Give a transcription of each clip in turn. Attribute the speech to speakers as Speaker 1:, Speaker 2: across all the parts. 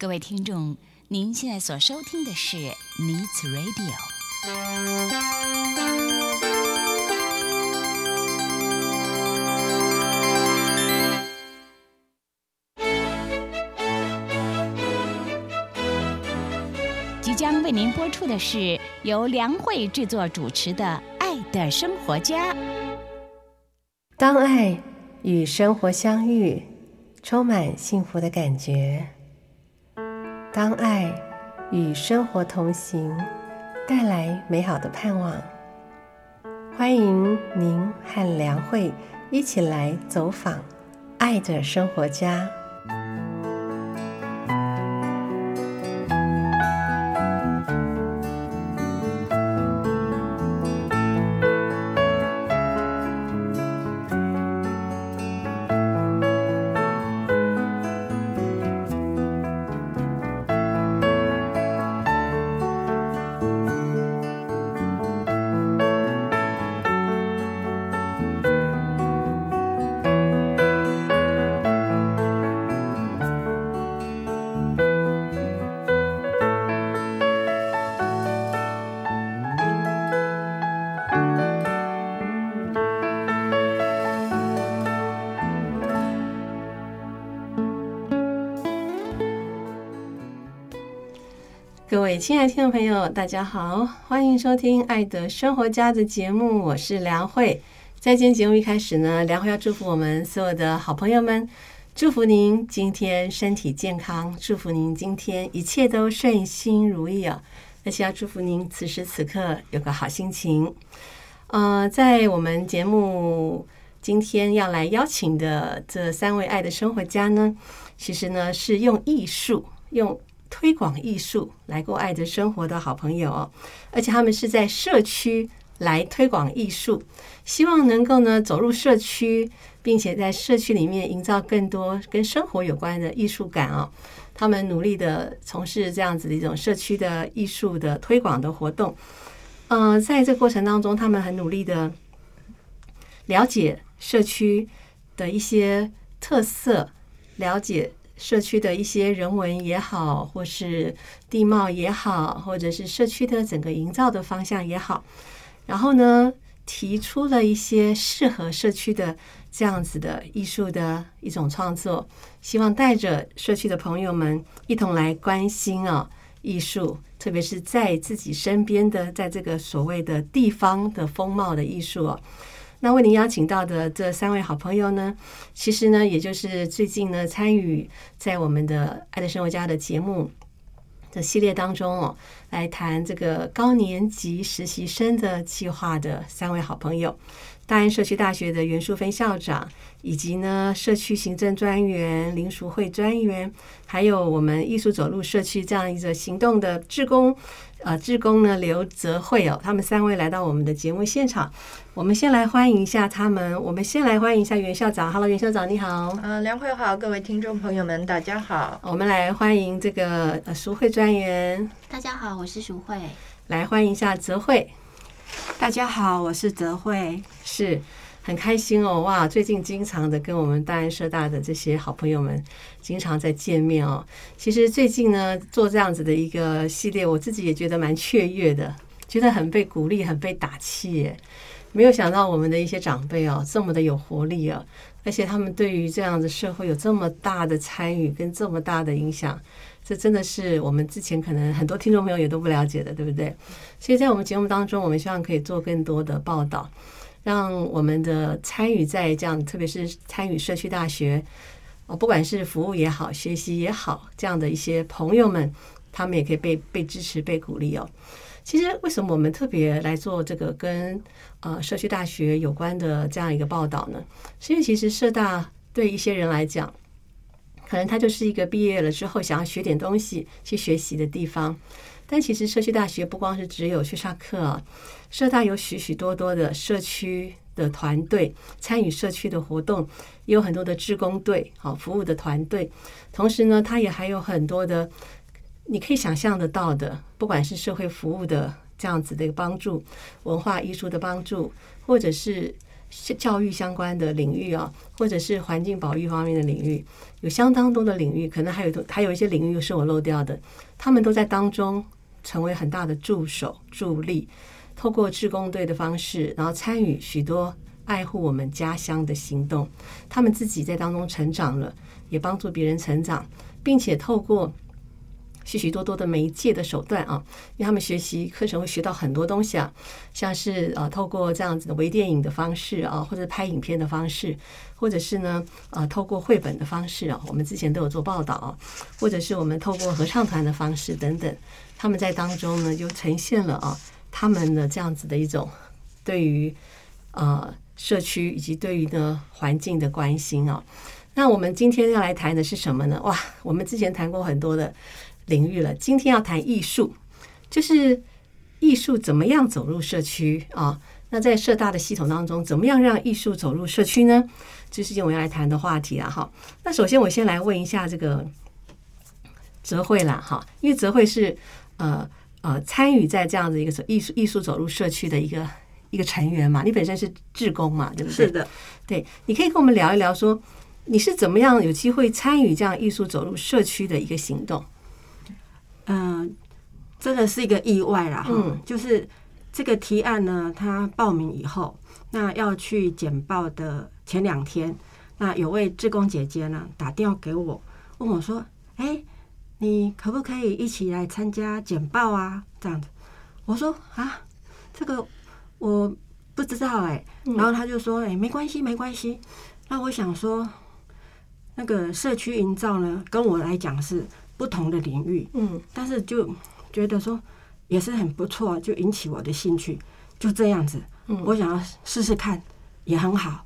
Speaker 1: 各位听众，您现在所收听的是 Needs Radio。即将为您播出的是由梁慧制作主持的《爱的生活家》。
Speaker 2: 当爱与生活相遇，充满幸福的感觉；当爱与生活同行，带来美好的盼望。欢迎您和梁慧一起来走访爱的生活家。亲爱的听众朋友，大家好，欢迎收听《爱的生活家》的节目，我是梁慧。在今天节目一开始呢，梁慧要祝福我们所有的好朋友们，祝福您今天身体健康，祝福您今天一切都顺心如意啊！而且要祝福您此时此刻有个好心情。呃，在我们节目今天要来邀请的这三位爱的生活家呢，其实呢是用艺术用。推广艺术来过爱的生活的好朋友哦，而且他们是在社区来推广艺术，希望能够呢走入社区，并且在社区里面营造更多跟生活有关的艺术感哦。他们努力的从事这样子的一种社区的艺术的推广的活动。嗯，在这过程当中，他们很努力的了解社区的一些特色，了解。社区的一些人文也好，或是地貌也好，或者是社区的整个营造的方向也好，然后呢，提出了一些适合社区的这样子的艺术的一种创作，希望带着社区的朋友们一同来关心啊艺术，特别是在自己身边的，在这个所谓的地方的风貌的艺术哦。那为您邀请到的这三位好朋友呢，其实呢，也就是最近呢参与在我们的《爱的生活家》的节目的系列当中哦，来谈这个高年级实习生的计划的三位好朋友，大安社区大学的袁淑芬校长，以及呢社区行政专员林淑慧专员，还有我们艺术走路社区这样一个行动的志工。呃，志工呢，刘泽慧哦，他们三位来到我们的节目现场。我们先来欢迎一下他们。我们先来欢迎一下袁校长。Hello，袁校长，你好。
Speaker 3: 嗯，梁慧好，各位听众朋友们，大家好。
Speaker 2: 我们来欢迎这个呃淑慧专员。
Speaker 4: 大家好，我是淑慧。
Speaker 2: 来欢迎一下泽慧。
Speaker 5: 大家好，我是泽慧。
Speaker 2: 是。很开心哦，哇！最近经常的跟我们大安社大的这些好朋友们经常在见面哦。其实最近呢，做这样子的一个系列，我自己也觉得蛮雀跃的，觉得很被鼓励，很被打气耶。没有想到我们的一些长辈哦，这么的有活力啊，而且他们对于这样的社会有这么大的参与跟这么大的影响，这真的是我们之前可能很多听众朋友也都不了解的，对不对？所以在我们节目当中，我们希望可以做更多的报道。让我们的参与在这样，特别是参与社区大学，哦，不管是服务也好，学习也好，这样的一些朋友们，他们也可以被被支持、被鼓励哦。其实，为什么我们特别来做这个跟呃社区大学有关的这样一个报道呢？是因为其实社大对一些人来讲，可能他就是一个毕业了之后想要学点东西去学习的地方。但其实社区大学不光是只有去上课啊，社大有许许多多的社区的团队参与社区的活动，也有很多的志工队好服务的团队。同时呢，它也还有很多的你可以想象得到的，不管是社会服务的这样子的一个帮助，文化艺术的帮助，或者是教育相关的领域啊，或者是环境保育方面的领域，有相当多的领域，可能还有还有一些领域是我漏掉的，他们都在当中成为很大的助手助力，透过志工队的方式，然后参与许多爱护我们家乡的行动，他们自己在当中成长了，也帮助别人成长，并且透过。许许多多的媒介的手段啊，因为他们学习课程会学到很多东西啊，像是呃透过这样子的微电影的方式啊，或者拍影片的方式，或者是呢呃透过绘本的方式啊，我们之前都有做报道啊，或者是我们透过合唱团的方式等等，他们在当中呢就呈现了啊他们的这样子的一种对于呃社区以及对于呢环境的关心啊。那我们今天要来谈的是什么呢？哇，我们之前谈过很多的。领域了，今天要谈艺术，就是艺术怎么样走入社区啊？那在社大的系统当中，怎么样让艺术走入社区呢？这是今天我要来谈的话题啊！哈，那首先我先来问一下这个泽慧啦，哈，因为泽慧是呃呃参与在这样子一个艺术艺术走入社区的一个一个成员嘛，你本身是志工嘛，对不
Speaker 5: 对？是的，
Speaker 2: 对，你可以跟我们聊一聊，说你是怎么样有机会参与这样艺术走入社区的一个行动？
Speaker 5: 嗯，真的是一个意外啦。哈，就是这个提案呢，他报名以后，那要去简报的前两天，那有位志工姐姐呢打电话给我，问我说：“哎，你可不可以一起来参加简报啊？”这样子，我说：“啊，这个我不知道哎。”然后他就说：“哎，没关系，没关系。”那我想说，那个社区营造呢，跟我来讲是。不同的领域，嗯，但是就觉得说也是很不错，就引起我的兴趣，就这样子，嗯，我想要试试看，也很好，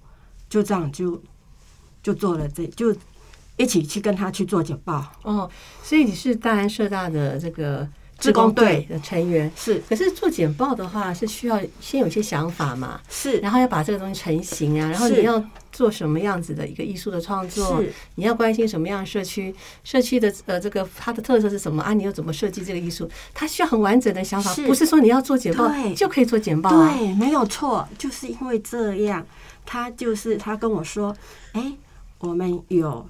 Speaker 5: 就这样就就做了这就一起去跟他去做简报。
Speaker 2: 哦，所以你是大安社大的这个。志工队。的成员。
Speaker 5: 是，
Speaker 2: 可是做简报的话是需要先有些想法嘛，
Speaker 5: 是，
Speaker 2: 然后要把这个东西成型啊，然后你要做什么样子的一个艺术的创作，
Speaker 5: 是，
Speaker 2: 你要关心什么样的社区，社区的呃这个它的特色是什么啊？你又怎么设计这个艺术？它需要很完整的想法，不是说你要做简报就可以做简报，
Speaker 5: 对，没有错，就是因为这样，他就是他跟我说，哎，我们有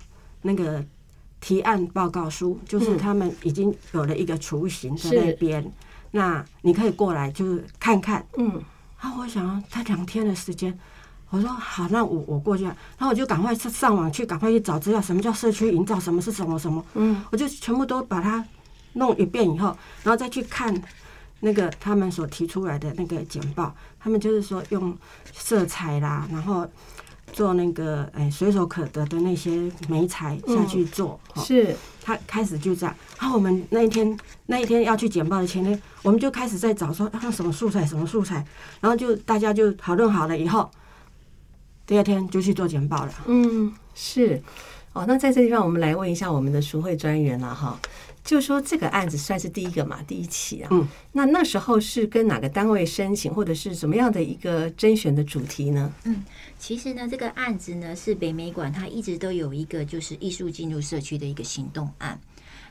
Speaker 5: 那个。提案报告书就是他们已经有了一个雏形在那边，那你可以过来就是看看。嗯，啊，我想他两天的时间，我说好，那我我过去，然后我就赶快上上网去，赶快去找资料，什么叫社区营造，什么是什么什么，嗯，我就全部都把它弄一遍以后，然后再去看那个他们所提出来的那个简报，他们就是说用色彩啦，然后。做那个哎，随手可得的那些梅材下去做，
Speaker 2: 是
Speaker 5: 他开始就这样。然后我们那一天那一天要去简报的前天，我们就开始在找说啊什么素材，什么素材，然后就大家就讨论好了以后，第二天就去做简报了。
Speaker 2: 嗯，是哦。那在这地方，我们来问一下我们的赎会专员了哈。就说这个案子算是第一个嘛，第一起啊。嗯。那那时候是跟哪个单位申请，或者是什么样的一个甄选的主题呢？
Speaker 4: 嗯，其实呢，这个案子呢是北美馆，它一直都有一个就是艺术进入社区的一个行动案。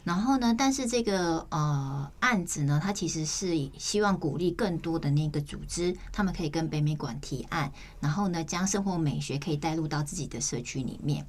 Speaker 4: 然后呢，但是这个呃案子呢，它其实是希望鼓励更多的那个组织，他们可以跟北美馆提案，然后呢，将生活美学可以带入到自己的社区里面。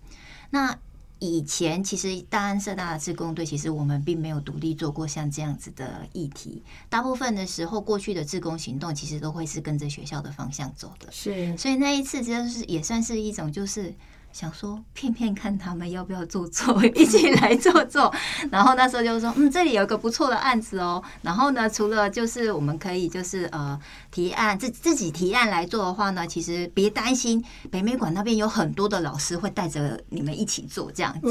Speaker 4: 那以前其实大安社大的志工队，其实我们并没有独立做过像这样子的议题。大部分的时候，过去的志工行动其实都会是跟着学校的方向走的。
Speaker 2: 是，
Speaker 4: 所以那一次就是也算是一种就是。想说骗骗看他们要不要做做，一起来做做。然后那时候就说，嗯，这里有个不错的案子哦。然后呢，除了就是我们可以就是呃提案自自己提案来做的话呢，其实别担心，北美馆那边有很多的老师会带着你们一起做这样子。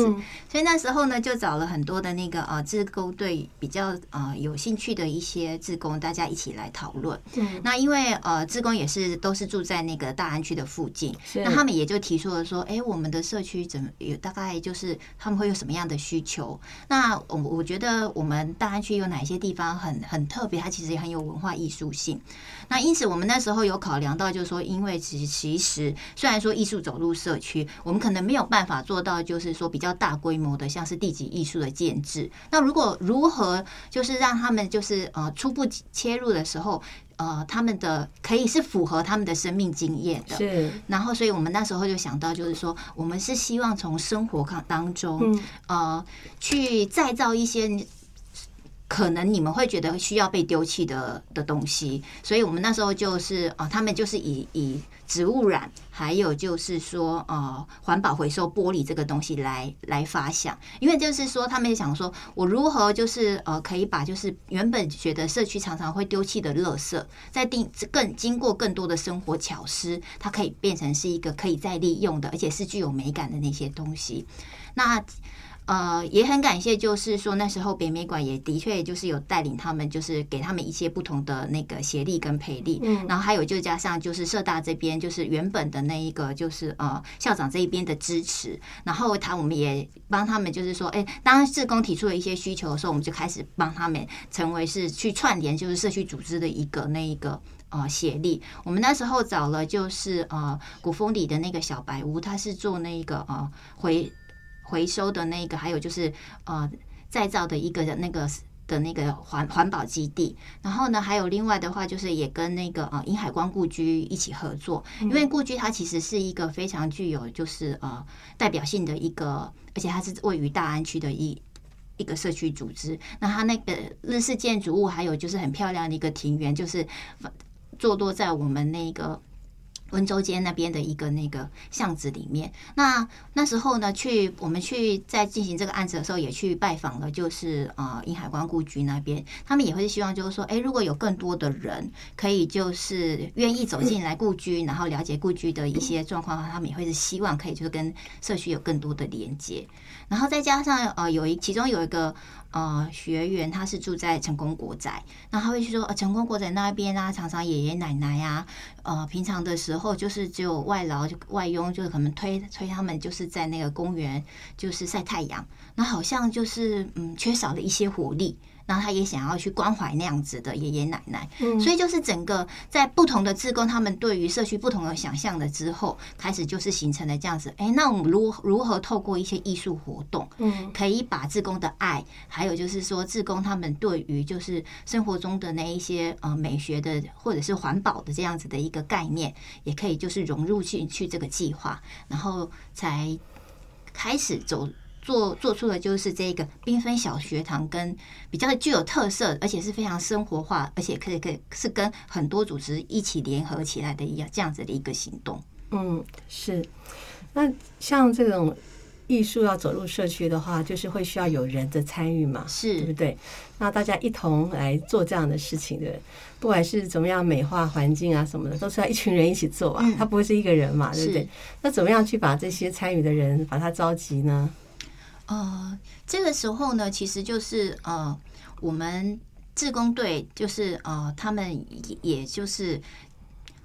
Speaker 4: 所以那时候呢，就找了很多的那个呃志工队比较呃有兴趣的一些志工，大家一起来讨论。那因为呃志工也是都是住在那个大安区的附近，那他们也就提出了说，哎我。我们的社区怎么有大概就是他们会有什么样的需求？那我我觉得我们大安区有哪些地方很很特别？它其实也很有文化艺术性。那因此我们那时候有考量到，就是说，因为其其实虽然说艺术走入社区，我们可能没有办法做到，就是说比较大规模的，像是地级艺术的建制。那如果如何就是让他们就是呃初步切入的时候，呃他们的可以是符合他们的生命经验的。
Speaker 2: 是，
Speaker 4: 然后，所以我们那时候就想到，就是说，我们是希望从生活当当中，呃，去再造一些。可能你们会觉得需要被丢弃的的东西，所以我们那时候就是啊，他们就是以以植物染，还有就是说呃环保回收玻璃这个东西来来发想，因为就是说他们也想说我如何就是呃可以把就是原本觉得社区常常会丢弃的垃圾，在定更经过更多的生活巧思，它可以变成是一个可以再利用的，而且是具有美感的那些东西。那呃，也很感谢，就是说那时候北美馆也的确就是有带领他们，就是给他们一些不同的那个协力跟培力，嗯，然后还有就加上就是社大这边就是原本的那一个就是呃校长这一边的支持，然后他我们也帮他们就是说，哎，当志工提出了一些需求的时候，我们就开始帮他们成为是去串联就是社区组织的一个那一个呃协力。我们那时候找了就是呃古风里的那个小白屋，他是做那个呃回。回收的那个，还有就是呃再造的一个的那个的那个环环保基地，然后呢，还有另外的话，就是也跟那个呃银海光故居一起合作，因为故居它其实是一个非常具有就是呃代表性的一个，而且它是位于大安区的一一个社区组织。那它那个日式建筑物，还有就是很漂亮的一个庭园，就是坐落在我们那个。温州街那边的一个那个巷子里面，那那时候呢，去我们去在进行这个案子的时候，也去拜访了，就是啊，银海关故居那边，他们也会希望就是说，哎，如果有更多的人可以就是愿意走进来故居，然后了解故居的一些状况的话，他们也会是希望可以就是跟社区有更多的连接，然后再加上呃，有一其中有一个。呃，学员他是住在成功国宅，那他会去说，呃，成功国宅那边啊，常常爷爷奶奶呀，呃，平常的时候就是只有外劳就外佣，就是可能推推他们，就是在那个公园就是晒太阳，那好像就是嗯，缺少了一些活力。然后他也想要去关怀那样子的爷爷奶奶，所以就是整个在不同的志工他们对于社区不同的想象了之后，开始就是形成了这样子。哎，那我们如如何透过一些艺术活动，嗯，可以把志工的爱，还有就是说志工他们对于就是生活中的那一些呃美学的或者是环保的这样子的一个概念，也可以就是融入进去这个计划，然后才开始走。做做出的就是这个缤纷小学堂，跟比较具有特色，而且是非常生活化，而且可以可以是跟很多组织一起联合起来的一样这样子的一个行动。
Speaker 2: 嗯，是。那像这种艺术要走入社区的话，就是会需要有人的参与嘛，
Speaker 4: 是
Speaker 2: 对不对？那大家一同来做这样的事情的，不管是怎么样美化环境啊什么的，都是要一群人一起做啊，他不会是一个人嘛，对不对？那怎么样去把这些参与的人把他召集呢？
Speaker 4: 呃，这个时候呢，其实就是呃，我们自工队就是呃，他们也就是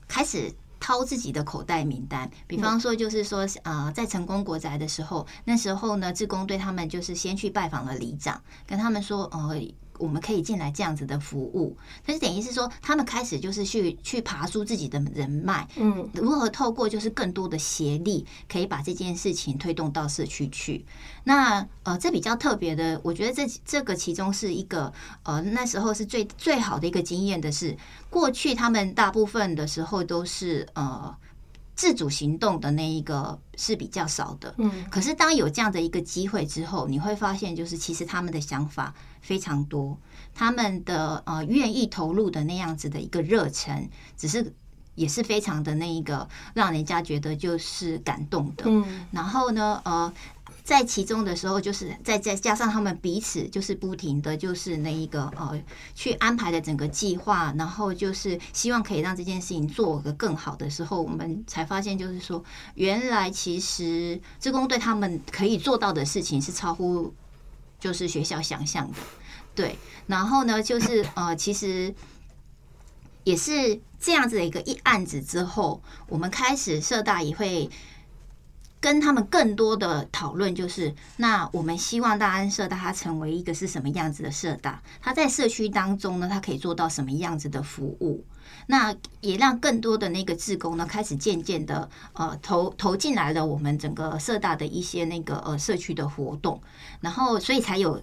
Speaker 4: 开始掏自己的口袋名单，比方说就是说呃，在成功国宅的时候，那时候呢，自工队他们就是先去拜访了里长，跟他们说呃。我们可以进来这样子的服务，但是等于是说，他们开始就是去去爬出自己的人脉，嗯，如何透过就是更多的协力，可以把这件事情推动到社区去。那呃，这比较特别的，我觉得这这个其中是一个呃，那时候是最最好的一个经验的是，过去他们大部分的时候都是呃。自主行动的那一个是比较少的，嗯，可是当有这样的一个机会之后，你会发现，就是其实他们的想法非常多，他们的呃愿意投入的那样子的一个热忱，只是也是非常的那一个让人家觉得就是感动的，嗯，然后呢，呃。在其中的时候，就是再再加上他们彼此就是不停的就是那一个呃去安排的整个计划，然后就是希望可以让这件事情做个更好的时候，我们才发现就是说，原来其实职工对他们可以做到的事情是超乎就是学校想象的，对。然后呢，就是呃，其实也是这样子的一个一案子之后，我们开始社大也会。跟他们更多的讨论，就是那我们希望大安社大它成为一个是什么样子的社大？它在社区当中呢，它可以做到什么样子的服务？那也让更多的那个志工呢，开始渐渐的呃投投进来了我们整个社大的一些那个呃社区的活动，然后所以才有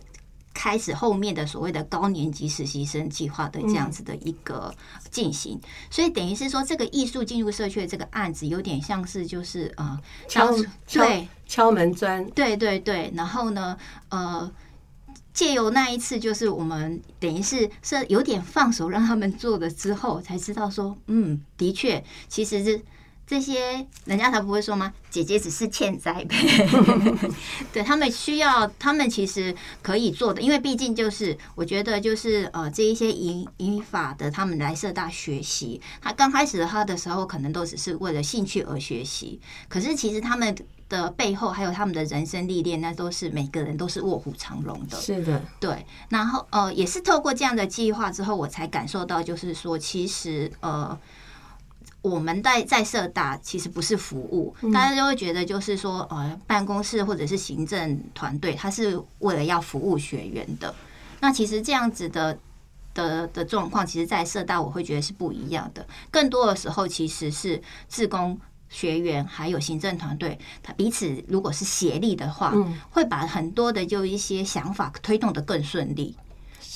Speaker 4: 开始后面的所谓的高年级实习生计划的这样子的一个进行，所以等于是说，这个艺术进入社区的这个案子，有点像是就是呃，
Speaker 6: 敲
Speaker 4: 对。
Speaker 6: 敲门砖，
Speaker 4: 对对对，然后呢，呃，借由那一次，就是我们等于是是有点放手让他们做的之后，才知道说，嗯，的确，其实是。这些人家才不会说吗？姐姐只是欠栽呗，对他们需要，他们其实可以做的，因为毕竟就是我觉得就是呃，这一些语语法的，他们来社大学习，他刚开始他的时候可能都只是为了兴趣而学习，可是其实他们的背后还有他们的人生历练，那都是每个人都是卧虎藏龙的。
Speaker 6: 是的，
Speaker 4: 对。然后呃，也是透过这样的计划之后，我才感受到，就是说，其实呃。我们在在社大其实不是服务，大家就会觉得就是说，呃，办公室或者是行政团队，它是为了要服务学员的。那其实这样子的的的状况，其实，在社大我会觉得是不一样的。更多的时候，其实是自工学员还有行政团队，他彼此如果是协力的话，会把很多的就一些想法推动的更顺利。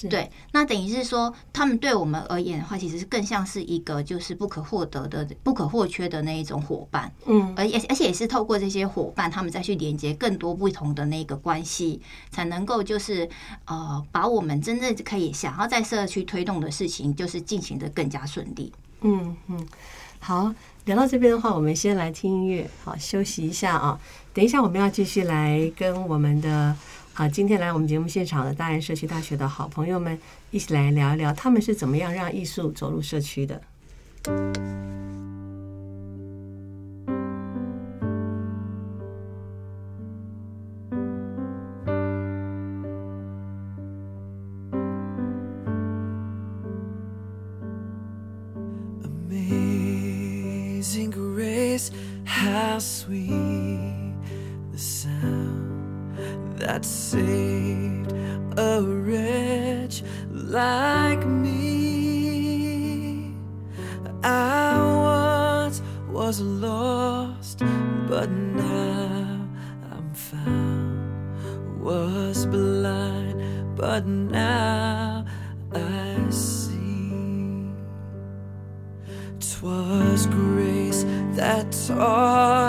Speaker 4: 对，那等于是说，他们对我们而言的话，其实是更像是一个就是不可获得的、不可或缺的那一种伙伴。嗯，而而且也是透过这些伙伴，他们再去连接更多不同的那个关系，才能够就是呃，把我们真正可以想要在社区推动的事情，就是进行的更加顺利。
Speaker 6: 嗯嗯，好，聊到这边的话，我们先来听音乐，好休息一下啊。等一下我们要继续来跟我们的。好，今天来我们节目现场的大安社区大学的好朋友们，一起来聊一聊他们是怎么样让艺术走入社区的。That saved a wretch like me. I once was lost, but now I'm found. Was blind, but now I see. Twas grace that taught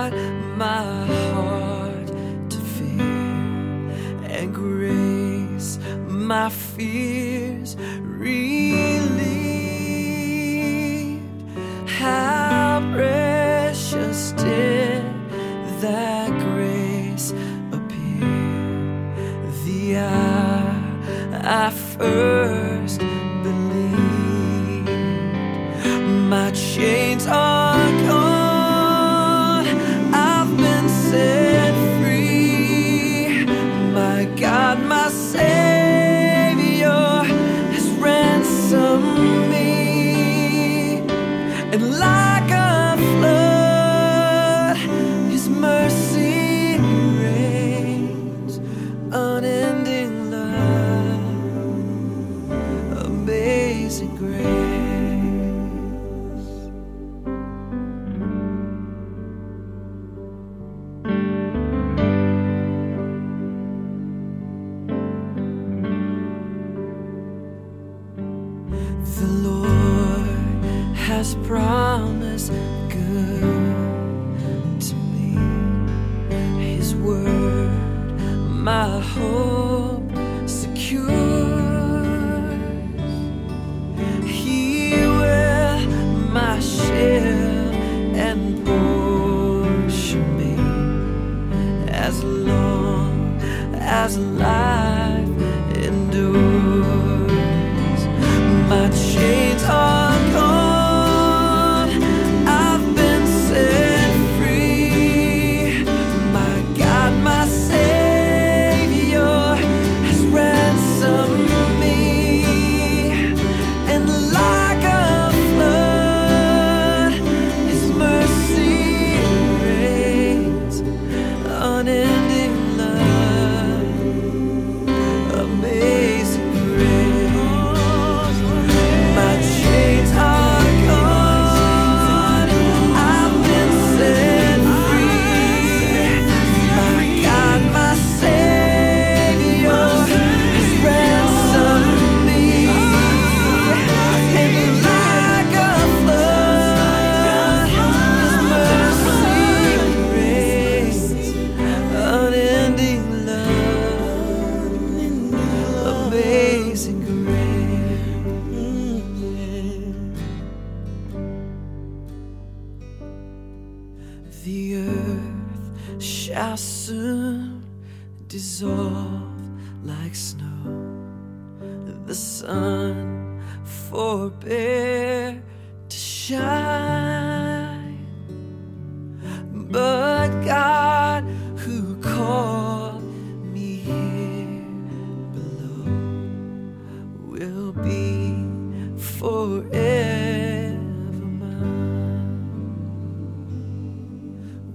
Speaker 6: fears relieved. How precious did that grace appear the hour I first believed. My chains are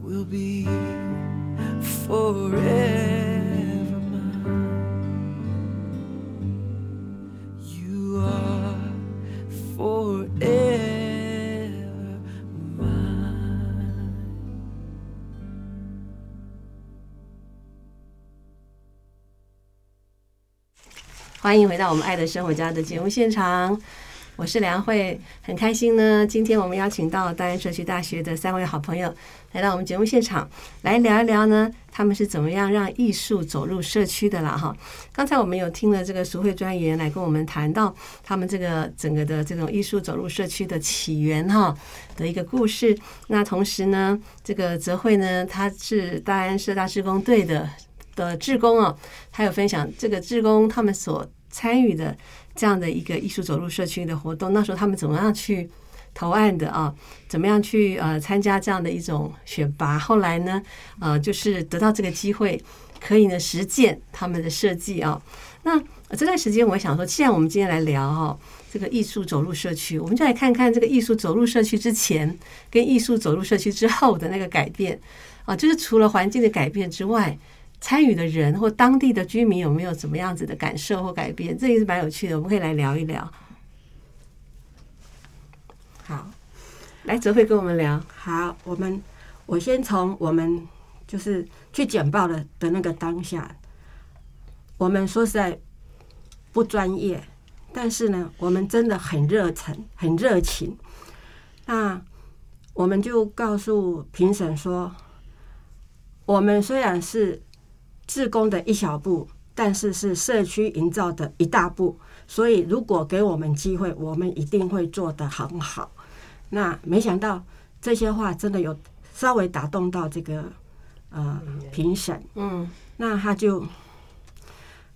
Speaker 6: Will be forever mine. You are forever mine.
Speaker 2: 欢迎回到我们《爱的生活家》的节目现场，我是梁慧，很开心呢。今天我们邀请到大安社区大学的三位好朋友来到我们节目现场，来聊一聊呢，他们是怎么样让艺术走入社区的啦哈。刚才我们有听了这个淑慧专员来跟我们谈到他们这个整个的这种艺术走入社区的起源哈的一个故事。那同时呢，这个泽慧呢，他是大安社大志工队的的志工哦，他有分享这个志工他们所参与的这样的一个艺术走入社区的活动，那时候他们怎么样去投案的啊？怎么样去呃参加这样的一种选拔？后来呢，呃，就是得到这个机会，可以呢实践他们的设计啊。那这段时间，我想说，既然我们今天来聊哈、这个艺术走入社区，我们就来看看这个艺术走入社区之前跟艺术走入社区之后的那个改变啊，就是除了环境的改变之外。参与的人或当地的居民有没有怎么样子的感受或改变？这也是蛮有趣的，我们可以来聊一聊。
Speaker 5: 好，
Speaker 2: 来，泽慧跟我们聊。
Speaker 5: 好，我们我先从我们就是去简报的的那个当下，我们说实在不专业，但是呢，我们真的很热忱，很热情。那我们就告诉评审说，我们虽然是志工的一小步，但是是社区营造的一大步。所以，如果给我们机会，我们一定会做得很好。那没想到这些话真的有稍微打动到这个呃评审，
Speaker 2: 嗯
Speaker 5: 那他就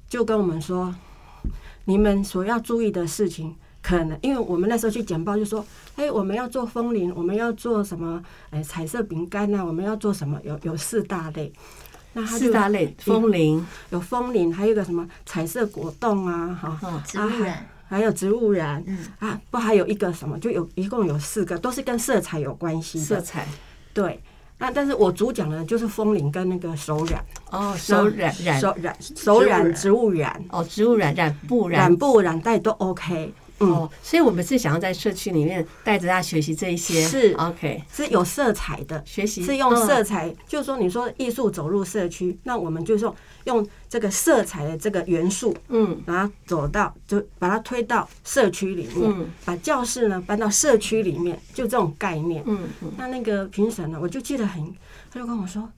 Speaker 5: 就跟我们说，你们所要注意的事情，可能因为我们那时候去简报就说，哎，我们要做风铃，我们要做什么？哎，彩色饼干呐，我们要做什么？有有四大类。那它就
Speaker 2: 四大类风铃，
Speaker 5: 有风铃，还有一个什么彩色果冻啊，哈，
Speaker 2: 嗯
Speaker 4: 植物染，
Speaker 5: 还有植物染，
Speaker 4: 嗯。
Speaker 5: 啊，不还有一个什么，就有一共有四个，都是跟色彩有关系的。
Speaker 2: 色彩。
Speaker 5: 对，那但是我主讲的就是风铃跟那个手染，
Speaker 2: 哦，手染染。
Speaker 5: 手染手染植物染、
Speaker 2: 哦，植物染染布染。
Speaker 5: 染布染带都 OK。嗯，
Speaker 2: 哦，所以我们是想要在社区里面带着大家学习这一些，
Speaker 5: 是。
Speaker 2: OK，
Speaker 5: 是有色彩的，
Speaker 2: 学习。
Speaker 5: 是用色
Speaker 2: 嗯。
Speaker 5: 彩，就是说你说艺术走入社区，那我们就是用用这个色彩的这个元素，
Speaker 2: 嗯。
Speaker 5: 把它走到，就把它推到社区里面，
Speaker 2: 嗯。
Speaker 5: 把教室呢搬到社区里面，就这种概念。
Speaker 2: 嗯嗯。
Speaker 5: 那那个评审呢，我就记得很，他就跟我说：“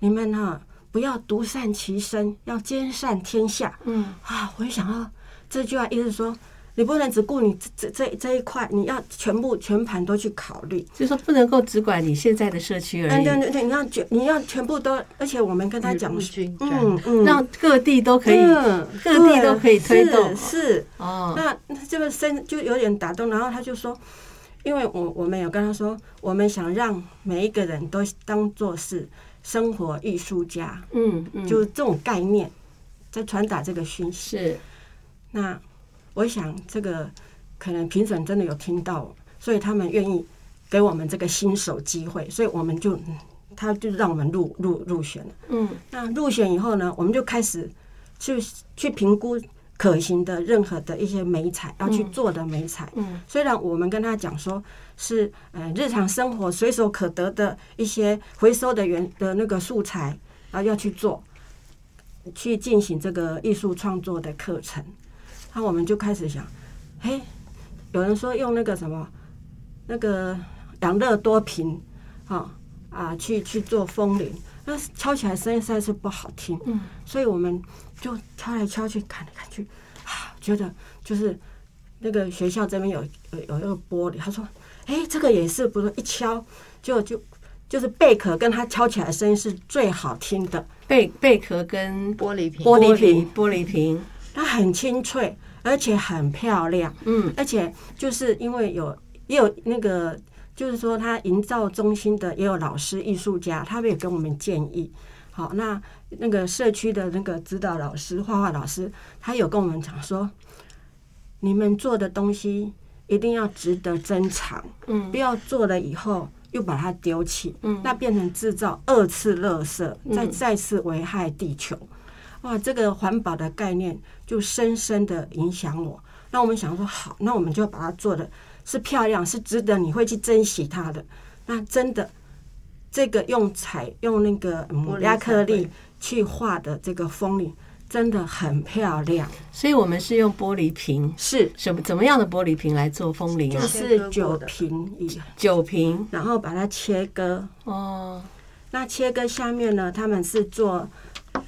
Speaker 5: 你们呢、不要独善其身，要兼善天下。
Speaker 2: 嗯”
Speaker 5: 啊，我就想到这句话，意思说，你不能只顾你这这这这一块，你要全部全盘都去考虑。
Speaker 2: 就是说不能够只管你现在的社区而
Speaker 5: 嗯，
Speaker 2: 已，
Speaker 5: 对对对，你要全你要全部都，而且我们跟他讲嗯嗯，
Speaker 2: 让各地都可以
Speaker 5: 嗯
Speaker 2: 各地都可以推动。
Speaker 5: 是是。
Speaker 2: 哦，
Speaker 5: 那这个深就有点打动，然后他就说，因为我我们有跟他说，我们想让每一个人都当做是生活艺术家，
Speaker 2: 嗯嗯，
Speaker 5: 就是这种概念，在传达这个讯息。
Speaker 2: 是。
Speaker 5: 那我想这个可能评审真的有听到，所以他们愿意给我们这个新手机会，所以我们就嗯他就让我们入入入选了。
Speaker 2: 嗯
Speaker 5: 那入选以后呢，我们就开始去去评估可行的任何的一些美彩要去做的美彩。
Speaker 2: 嗯
Speaker 5: 虽然我们跟他讲说是呃日常生活随手可得的一些回收的原的那个素材，然后要去做，去进行这个艺术创作的课程。那我们就开始想，嘿，有人说用那个什么那个养乐多瓶，啊啊去去做风铃，那敲起来声音实在是不好听。
Speaker 2: 嗯，
Speaker 5: 所以我们就敲来敲去，看来看去，啊，觉得就是那个学校这边有有有一个玻璃，他说，哎、这个也是不是，一敲就就就是贝壳跟它敲起来的声音是最好听的，
Speaker 2: 贝贝壳跟
Speaker 3: 玻璃瓶，
Speaker 5: 玻璃瓶。
Speaker 2: 玻璃瓶，
Speaker 5: 它很清脆，而且很漂亮。
Speaker 2: 嗯，
Speaker 5: 而且就是因为有也有那个，就是说它营造中心的也有老师艺术家，他们也跟我们建议。好，那那个社区的那个指导老师、画画老师，他有跟我们讲说，你们做的东西一定要值得珍藏，
Speaker 2: 嗯
Speaker 5: 不要做了以后又把它丢弃，
Speaker 2: 嗯
Speaker 5: 那变成制造二次垃圾，再
Speaker 2: 嗯
Speaker 5: 再次危害地球。哇，这个环保的概念就深深的影响我。那我们想说，好，那我们就把它做的是漂亮，是值得你会去珍惜它的。那真的，这个用彩用那个亚克力去画的这个风铃，真的很漂亮。
Speaker 2: 所以我们是用玻璃瓶，
Speaker 5: 是，
Speaker 2: 什么怎么样的玻璃瓶来做风铃
Speaker 5: 就
Speaker 2: 啊？
Speaker 5: 是酒瓶一，
Speaker 2: 酒瓶
Speaker 5: 然后把它切割。
Speaker 2: 哦，
Speaker 5: 那切割下面呢，他们是做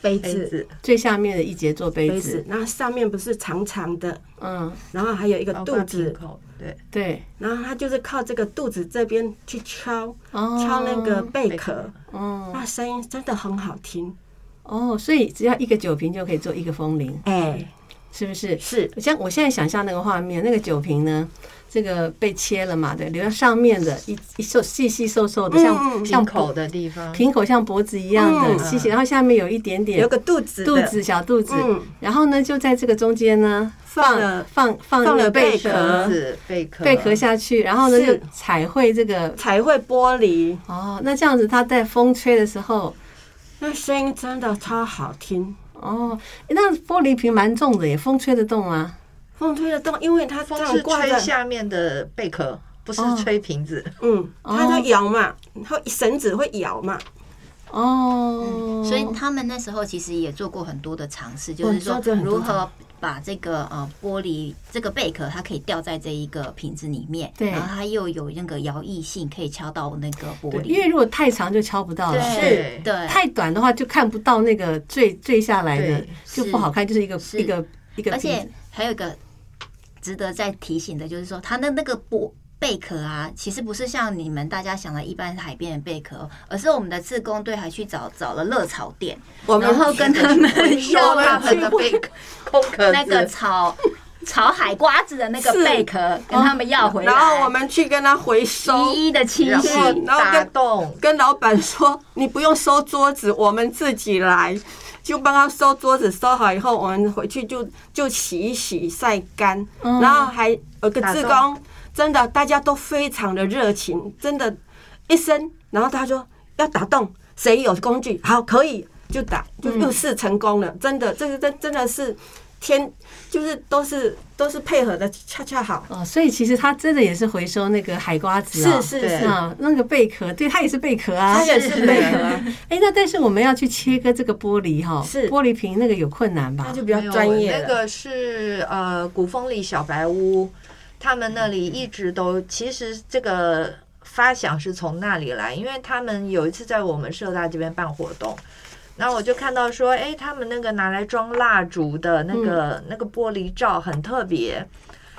Speaker 5: 杯子，
Speaker 3: 杯子，
Speaker 2: 最下面的一节做杯
Speaker 5: 杯子。
Speaker 2: 子，，
Speaker 5: 那上面不是长长的，
Speaker 2: 嗯，
Speaker 5: 然后还有一个肚子。
Speaker 3: 对，
Speaker 2: 对，
Speaker 5: 然后它就是靠这个肚子这边去敲
Speaker 2: 哦，
Speaker 5: 敲那个贝
Speaker 3: 贝
Speaker 5: 壳
Speaker 3: 壳，
Speaker 2: 哦。
Speaker 5: 那声音真的很好听。
Speaker 2: 哦，所以只要一个酒瓶就可以做一个风铃，
Speaker 5: 哎，
Speaker 2: 是不是？
Speaker 5: 是。
Speaker 2: 像我现在想象那个画面，那个酒瓶呢，这个被切了嘛，对，留在上面的一一瘦细细瘦瘦的，像
Speaker 5: 嗯
Speaker 2: 像
Speaker 3: 瓶口的地方，
Speaker 2: 瓶口像脖子一样的
Speaker 5: 嗯。
Speaker 2: 细细，然后下面有一点点
Speaker 5: 有个肚子
Speaker 2: 肚子小肚子，
Speaker 5: 嗯，
Speaker 2: 然后呢就在这个中间呢
Speaker 5: 放了
Speaker 2: 放放
Speaker 5: 放了
Speaker 2: 贝
Speaker 5: 贝壳。
Speaker 3: 贝壳，
Speaker 2: 贝壳下去，然后呢就彩绘这个
Speaker 5: 彩绘玻璃，
Speaker 2: 哦，那这样子它在风吹的时候。
Speaker 5: 那声音真的超好听。
Speaker 2: 哦，那玻璃瓶蛮重的耶，风吹得动吗。
Speaker 5: 风吹得动，因为它这
Speaker 3: 风是吹下面的贝壳，不是
Speaker 2: 哦。
Speaker 3: 吹瓶子。
Speaker 5: 嗯，
Speaker 2: 哦。
Speaker 5: 它就摇嘛，会绳子会摇嘛，
Speaker 2: 哦，
Speaker 4: 所以他们那时候其实也做过很多的尝试，就是说如何把这个呃玻璃这个贝壳，它可以吊在这一个瓶子里面，
Speaker 2: 对
Speaker 4: 然后它又有那个摇曳性，可以敲到那个玻，璃。
Speaker 2: 因为如果太长就敲不到了，
Speaker 3: 是
Speaker 4: 对，
Speaker 2: 太短的话就看不到那个坠坠下来的，就不好看，就是一个
Speaker 4: 是
Speaker 2: 一个一个
Speaker 4: 而且。还有一个值得再提醒的，就是说它的那个玻贝壳啊，其实不是像你们大家想的一般海边的贝壳，而是我们的自工队还去找找了热炒店，
Speaker 5: 我们
Speaker 4: 然后跟他们
Speaker 3: 收
Speaker 4: 要
Speaker 3: 他们的贝壳空壳子，
Speaker 4: 那个炒炒海瓜子的那个贝壳，跟他们要回来，
Speaker 5: 然后我们去跟他回收，
Speaker 4: 一一的清
Speaker 3: 然
Speaker 4: 洗。
Speaker 5: 然后跟
Speaker 3: 打洞，
Speaker 5: 跟老板说，你不用收桌子，我们自己来，就帮他收桌子，收好以后，我们回去就就洗一洗，晒干，
Speaker 2: 嗯。
Speaker 5: 然后还有个志工，真的大家都非常的热情，真的，一声，然后他说要打洞，谁有工具，好可以就打，就又试成功了，真的，这个真真的是天，就是都是都是配合的恰恰好，
Speaker 2: 哦，所以其实他真的也是回收那个海瓜子啊，
Speaker 5: 是是是，
Speaker 2: 啊，那个贝壳，对，它也是贝壳啊。
Speaker 5: 它。也是贝壳啊，
Speaker 2: 哎，那但是我们要去切割这个玻璃哈，
Speaker 5: 是。
Speaker 2: 玻璃瓶那个有困难吧？
Speaker 5: 那？就比较专业了。
Speaker 3: 那个是呃古风里小白屋，他们那里一直都其实这个发想是从那里来，因为他们有一次在我们社大这边办活动。然后我就看到说，哎，他们那个拿来装蜡烛的那个、那个玻璃罩很特别，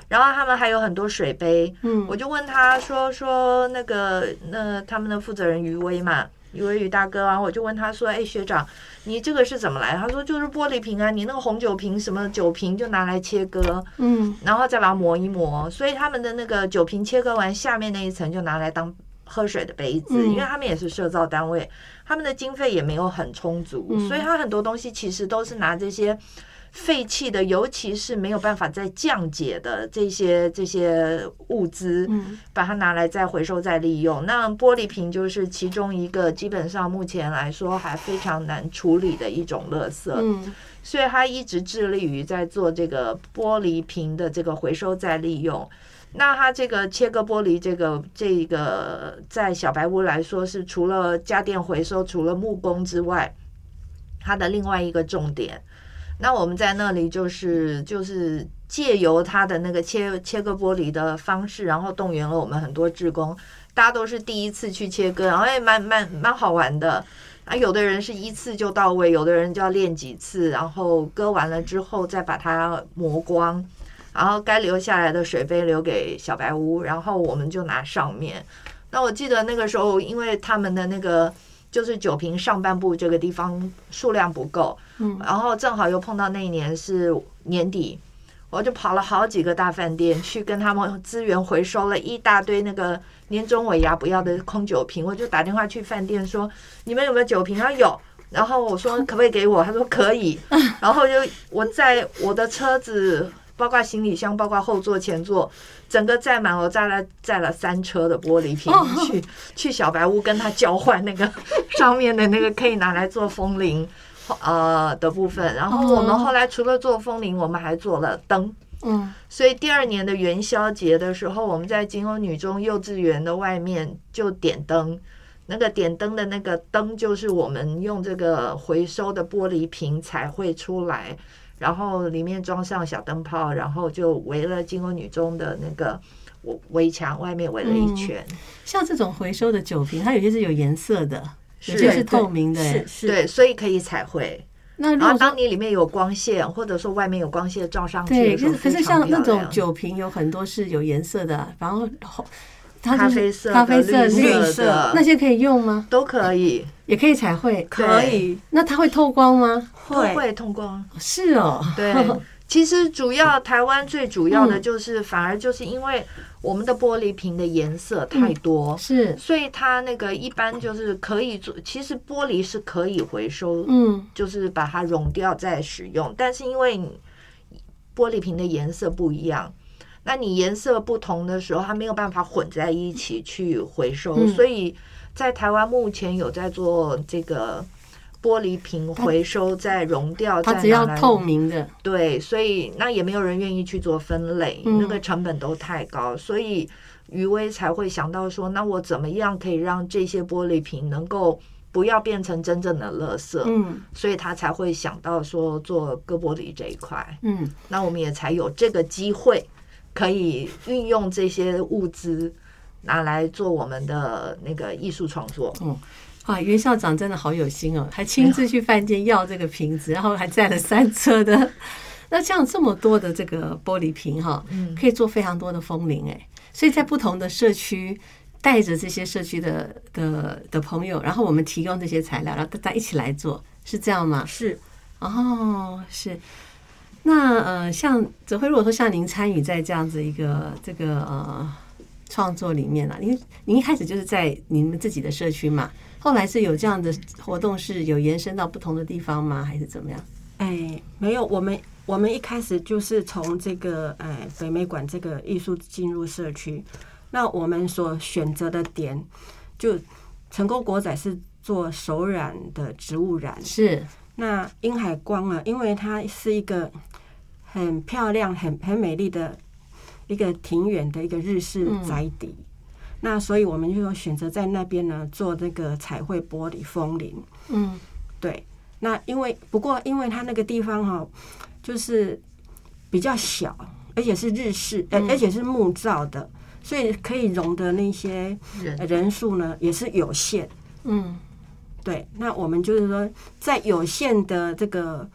Speaker 3: 然后他们还有很多水杯，
Speaker 2: 嗯
Speaker 3: 我就问他说说那个那他们的负责人余威嘛，余威余大哥啊，我就问他说，哎学长，你这个是怎么来？他说就是玻璃瓶啊，你那个红酒瓶什么酒瓶就拿来切割，
Speaker 2: 嗯，
Speaker 3: 然后再把它磨一磨，所以他们的那个酒瓶切割完，下面那一层就拿来当喝水的杯子，
Speaker 2: 嗯
Speaker 3: 因为他们也是社造单位，他们的经费也没有很充足，
Speaker 2: 嗯
Speaker 3: 所以他很多东西其实都是拿这些。废弃的，尤其是没有办法再降解的这些这些物资，
Speaker 2: 嗯
Speaker 3: 把它拿来再回收再利用。那玻璃瓶就是其中一个，基本上目前来说还非常难处理的一种垃圾。
Speaker 2: 嗯
Speaker 3: 所以他一直致力于在做这个玻璃瓶的这个回收再利用。那它这个切割玻璃，这个这个在小白屋来说是除了家电回收，除了木工之外，它的另外一个重点。那我们在那里就是就是借由他的那个切切割玻璃的方式，然后动员了我们很多志工，大家都是第一次去切割，然后也蛮蛮蛮好玩的。啊，有的人是一次就到位，有的人就要练几次，然后割完了之后再把它磨光，然后该留下来的水杯留给小白屋，然后我们就拿上面。那我记得那个时候，因为他们的那个就是酒瓶上半部这个地方数量不够，
Speaker 2: 嗯
Speaker 3: 然后正好又碰到那一年是年底，我就跑了好几个大饭店去跟他们资源回收了一大堆那个年终尾牙不要的空酒瓶，我就打电话去饭店说你们有没有酒瓶？他说有。然后我说可不可以给我？他说可以。然后就我在我的车子，包括行李箱，包括后座、前座，整个载满，我载了载了三车的玻璃瓶去去小白屋跟他交换那个上面的那个可以拿来做风铃呃的部分。然后我们后来除了做风铃，我们还做了灯。
Speaker 2: 嗯
Speaker 3: 所以第二年的元宵节的时候，我们在金欧女中幼稚园的外面就点灯。那个点灯的那个灯，就是我们用这个回收的玻璃瓶彩绘出来，然后里面装上小灯泡，然后就围了金瓯女中的那个围围墙，外面围了一圈。
Speaker 2: 像这种回收的酒瓶，它有些是有颜色的，有些是透明的。哎
Speaker 5: 是是，
Speaker 3: 对，所以可以彩绘。然后
Speaker 2: 那如果
Speaker 3: 当你里面有光线，或者说外面有光线照上去
Speaker 2: 对，可是可是像那种酒瓶有很多是有颜色的，然后后它
Speaker 3: 咖啡色、
Speaker 2: 咖啡色、
Speaker 3: 绿
Speaker 2: 绿
Speaker 3: 色
Speaker 2: 那些可以用吗？
Speaker 3: 都可以，
Speaker 2: 也可以彩绘，
Speaker 5: 可以
Speaker 2: 那它会透光吗？
Speaker 3: 会会透光。
Speaker 2: 是哦，
Speaker 3: 对，其实主要台湾最主要的
Speaker 2: 嗯
Speaker 3: 就是，反而就是因为我们的玻璃瓶的颜色太多，
Speaker 2: 是，
Speaker 3: 所以它那个一般就是可以做。其实玻璃是可以回收，
Speaker 2: 嗯
Speaker 3: 就是把它溶掉再使用，但是因为玻璃瓶的颜色不一样。那你颜色不同的时候，它没有办法混在一起去回收，
Speaker 2: 嗯。
Speaker 3: 所以在台湾目前有在做这个玻璃瓶回收，再熔掉，
Speaker 2: 它只要透明的，
Speaker 3: 对，所以那也没有人愿意去做分类，
Speaker 2: 嗯
Speaker 3: 那个成本都太高，所以余威才会想到说，那我怎么样可以让这些玻璃瓶能够不要变成真正的垃圾？
Speaker 2: 嗯。
Speaker 3: 所以他才会想到说做割玻璃这一块，
Speaker 2: 嗯，
Speaker 3: 那我们也才有这个机会可以运用这些物资拿来做我们的那个艺术创作。
Speaker 2: 嗯啊，袁校长真的好有心哦，还亲自去饭店要这个瓶子，然后还载了三车的。那像这么多的这个玻璃瓶哈，
Speaker 3: 嗯
Speaker 2: 可以做非常多的风铃哎，所以在不同的社区。带着这些社区的的的朋友，然后我们提供这些材料，然后大家一起来做，是这样吗？
Speaker 5: 是
Speaker 2: 哦，是。那呃，像泽辉，如果说像您参与在这样子一个这个呃创作里面啊，您您一开始就是在你们自己的社区嘛，后来是有这样的活动是有延伸到不同的地方吗？还是怎么样？
Speaker 5: 哎，没有，我们我们一开始就是从这个呃北美馆这个艺术进入社区，那我们所选择的点，就成功国仔是做手染的植物染，
Speaker 2: 是，
Speaker 5: 那滨海光啊，因为它是一个很漂亮、很很美丽的一个庭园的一个日式宅邸，那所以我们就选择在那边呢做这个彩绘玻璃风铃。
Speaker 2: 嗯。
Speaker 5: 对，那因为不过因为它那个地方哈、就是比较小，而且是日式，呃，而且是木造的，所以可以容的那些
Speaker 3: 人。
Speaker 5: 呃人数呢也是有限。
Speaker 2: 嗯
Speaker 5: 对，那我们就是说，在有限的这个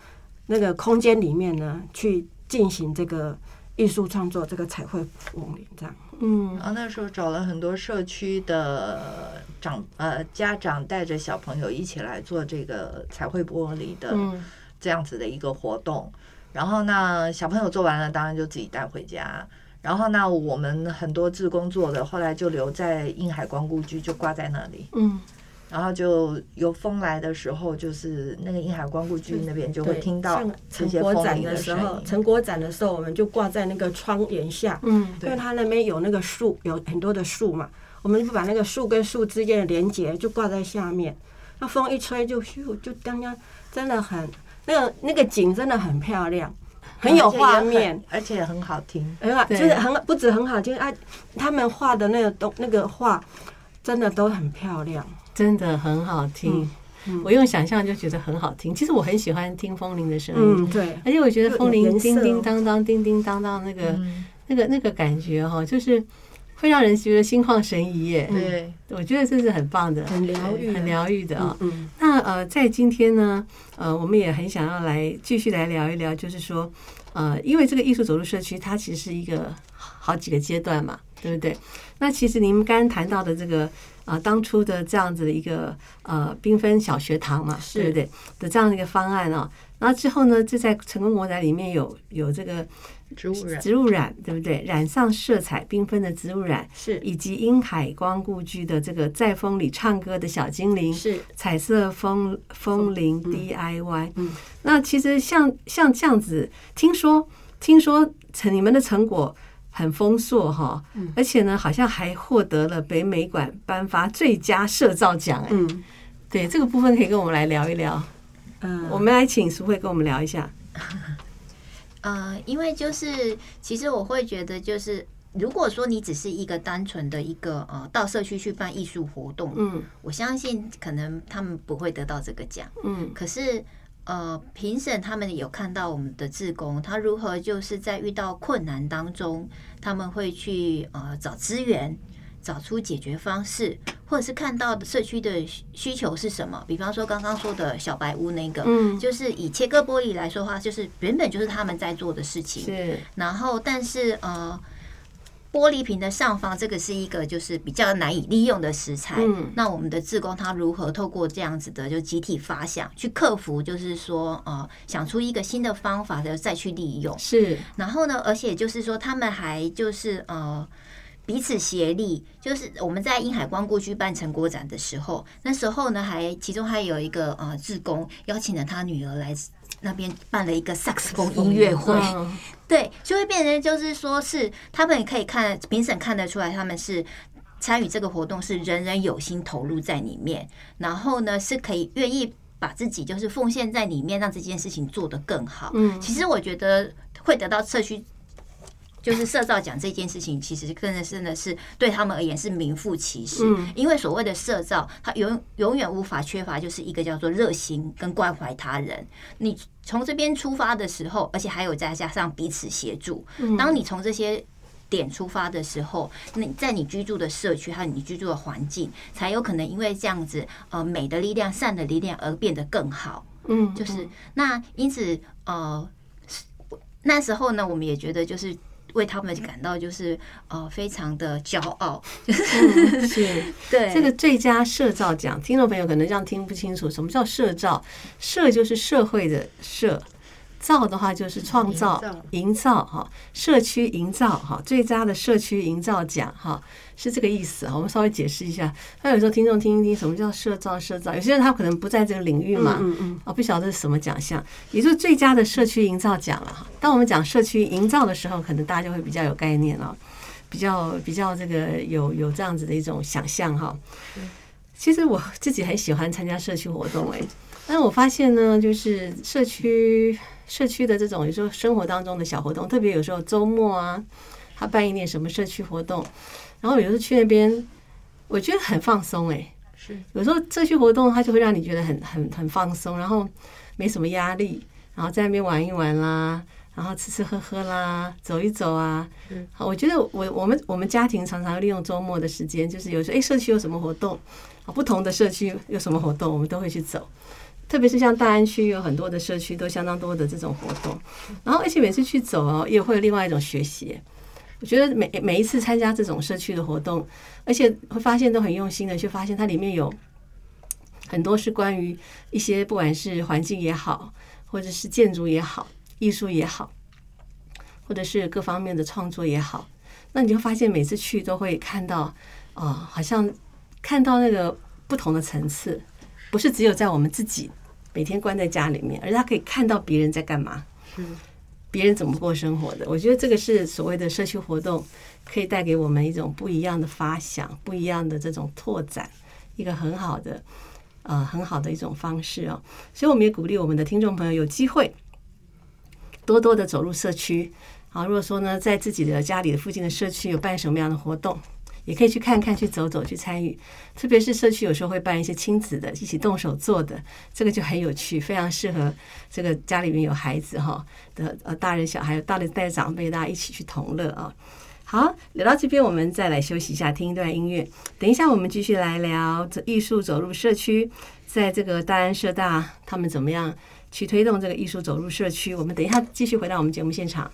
Speaker 5: 那个空间里面呢，去进行这个艺术创作，这个彩绘风铃这样。
Speaker 2: 嗯
Speaker 3: 然后那时候找了很多社区的长呃家长带着小朋友一起来做这个彩绘玻璃的
Speaker 2: 嗯
Speaker 3: 这样子的一个活动。然后呢，小朋友做完了，当然就自己带回家。然后呢，我们很多自工做的，后来就留在印海光故居，就挂在那里。
Speaker 2: 嗯
Speaker 3: 然后就有风来的时候，就是那个银海光顾居那边就会听到
Speaker 5: 像
Speaker 3: 这
Speaker 5: 成果展
Speaker 3: 些风铃
Speaker 5: 的时候，
Speaker 3: 声音。
Speaker 5: 成果展的时候，我们就挂在那个窗檐下，
Speaker 2: 嗯
Speaker 5: 因为它那边有那个树，有很多的树嘛，我们就把那个树跟树之间的连接就挂在下面，那风一吹就咻，就刚刚真的很那个那个景真的很漂亮，很有画面。
Speaker 3: 而且很好听。
Speaker 5: 很好，就是很不止很好听啊，他们画的那个东那个画真的都很漂亮。
Speaker 2: 真的很好听。我用想象就觉得很好听。其实我很喜欢听风铃的声音，
Speaker 5: 嗯，对，
Speaker 2: 而且我觉得风铃叮叮当当、叮叮当当那个、
Speaker 3: 嗯，
Speaker 2: 那个那个感觉哈，就是会让人觉得心旷神怡耶。
Speaker 3: 对，
Speaker 2: 我觉得这是很棒的，
Speaker 5: 很疗愈，
Speaker 2: 很疗愈的啊、
Speaker 5: 嗯，
Speaker 2: 那呃，在今天呢，呃，我们也很想要来继续来聊一聊，就是说，呃，因为这个艺术走入社区，它其实是一个好几个阶段嘛，对不对？那其实您刚刚谈到的这个啊、呃当初的这样子的一个呃缤纷小学堂嘛，
Speaker 5: 是。
Speaker 2: 对不对？的这样的一个方案啊、然后之后呢，就在成功模仔里面有有这个
Speaker 3: 植物染。
Speaker 2: 植物染，对不对？染上色彩缤纷的植物染，
Speaker 5: 是。
Speaker 2: 以及殷海光故居的这个在风里唱歌的小精灵，
Speaker 5: 是。
Speaker 2: 彩色风风铃 DIY。
Speaker 5: 嗯，
Speaker 2: 那其实像像这样子，听说听说成你们的成果很丰硕哈，
Speaker 5: 嗯
Speaker 2: 而且呢，好像还获得了北美馆颁发最佳摄照奖。哎，
Speaker 5: 嗯
Speaker 2: 对这个部分可以跟我们来聊一聊。
Speaker 5: 嗯，
Speaker 2: 我们来请淑慧跟我们聊一下。
Speaker 4: 呃，因为就是其实我会觉得，就是如果说你只是一个单纯的一个呃到社区去办艺术活动，
Speaker 2: 嗯
Speaker 4: 我相信可能他们不会得到这个奖。
Speaker 2: 嗯
Speaker 4: 可是呃，评审他们有看到我们的志工，他如何就是在遇到困难当中，他们会去呃找资源。找出解决方式，或者是看到社区的需需求是什么？比方说刚刚说的小白屋那个，
Speaker 2: 嗯，
Speaker 4: 就是以切割玻璃来说的话，就是原本就是他们在做的事情。
Speaker 2: 是
Speaker 4: 然后，但是呃，玻璃瓶的上方这个是一个就是比较难以利用的食材。
Speaker 2: 嗯
Speaker 4: 那我们的志工他如何透过这样子的就集体发想，去克服，就是说呃，想出一个新的方法的再去利用。
Speaker 2: 是，
Speaker 4: 然后呢，而且就是说，他们还就是呃彼此协力，就是我们在英海光故居办成果展的时候，那时候呢还其中还有一个呃志工邀请了他女儿来那边办了一个萨克斯风音乐会，
Speaker 2: 嗯
Speaker 4: 对，就会变成就是说是他们也可以看评审看得出来他们是。参与这个活动是人人有心投入在里面，然后呢是可以愿意把自己就是奉献在里面，让这件事情做得更好。
Speaker 2: 嗯
Speaker 4: 其实我觉得会得到社区就是社造奖这件事情，其实真的真的是对他们而言是名副其实。
Speaker 2: 嗯
Speaker 4: 因为所谓的社造，它永永远无法缺乏就是一个叫做热心跟关怀他人。你从这边出发的时候，而且还有再加上彼此协助，当你从这些。点出发的时候，那在你居住的社区还有你居住的环境，才有可能因为这样子，呃，美的力量、善的力量而变得更好。
Speaker 2: 嗯，
Speaker 4: 就是那因此呃，那时候呢，我们也觉得就是为他们感到就是呃非常的骄傲，
Speaker 2: 嗯是。
Speaker 4: 对
Speaker 2: 这个最佳社照奖，听众朋友可能这样听不清楚，什么叫社照？社就是社会的社，造的话就是创造
Speaker 3: 营造、
Speaker 2: 哈，社区营造哈，最佳的社区营造奖哈，是这个意思哈。我们稍微解释一下，那有时候听众听一听，什么叫社造？社造，有些人他可能不在这个领域嘛，
Speaker 5: 嗯嗯
Speaker 2: 哦，不晓得是什么奖项，也就是最佳的社区营造奖了哈。当我们讲社区营造的时候，可能大家就会比较有概念了，比较比较这个有有这样子的一种想象哈。其实我自己很喜欢参加社区活动哎，但是我发现呢，就是社区社区的这种有时候生活当中的小活动，特别有时候周末啊，他办一点什么社区活动，然后有时候去那边，我觉得很放松哎。
Speaker 3: 是
Speaker 2: 有时候社区活动它就会让你觉得很很很放松，然后没什么压力，然后在那边玩一玩啦，然后吃吃喝喝啦，走一走啊。
Speaker 3: 嗯
Speaker 2: 好，我觉得我我们我们家庭常常利用周末的时间，就是有时候哎社区有什么活动，啊不同的社区有什么活动，我们都会去走。特别是像大安区有很多的社区都相当多的这种活动，然后而且每次去走哦，也会有另外一种学习。我觉得每每一次参加这种社区的活动，而且会发现都很用心的去发现它里面有很多是关于一些不管是环境也好，或者是建筑也好、艺术也好，或者是各方面的创作也好，那你就发现每次去都会看到，哦，好像看到那个不同的层次，不是只有在我们自己每天关在家里面，而是他可以看到别人在干嘛，别人怎么过生活的。我觉得这个是所谓的社区活动，可以带给我们一种不一样的发想，不一样的这种拓展，一个很好的。呃，很好的一种方式哦，所以我们也鼓励我们的听众朋友有机会多多的走入社区。好，如果说呢，在自己的家里的附近的社区有办什么样的活动，也可以去看看、去走走、去参与。特别是社区有时候会办一些亲子的、一起动手做的，这个就很有趣，非常适合这个家里面有孩子哈的呃大人小孩，有大人带长辈，大家一起去同乐啊。好，聊到这边，我们再来休息一下，听一段音乐。等一下，我们继续来聊这艺术走入社区，在这个大安社大他们怎么样去推动这个艺术走入社区。我们等一下继续回到我们节目现场。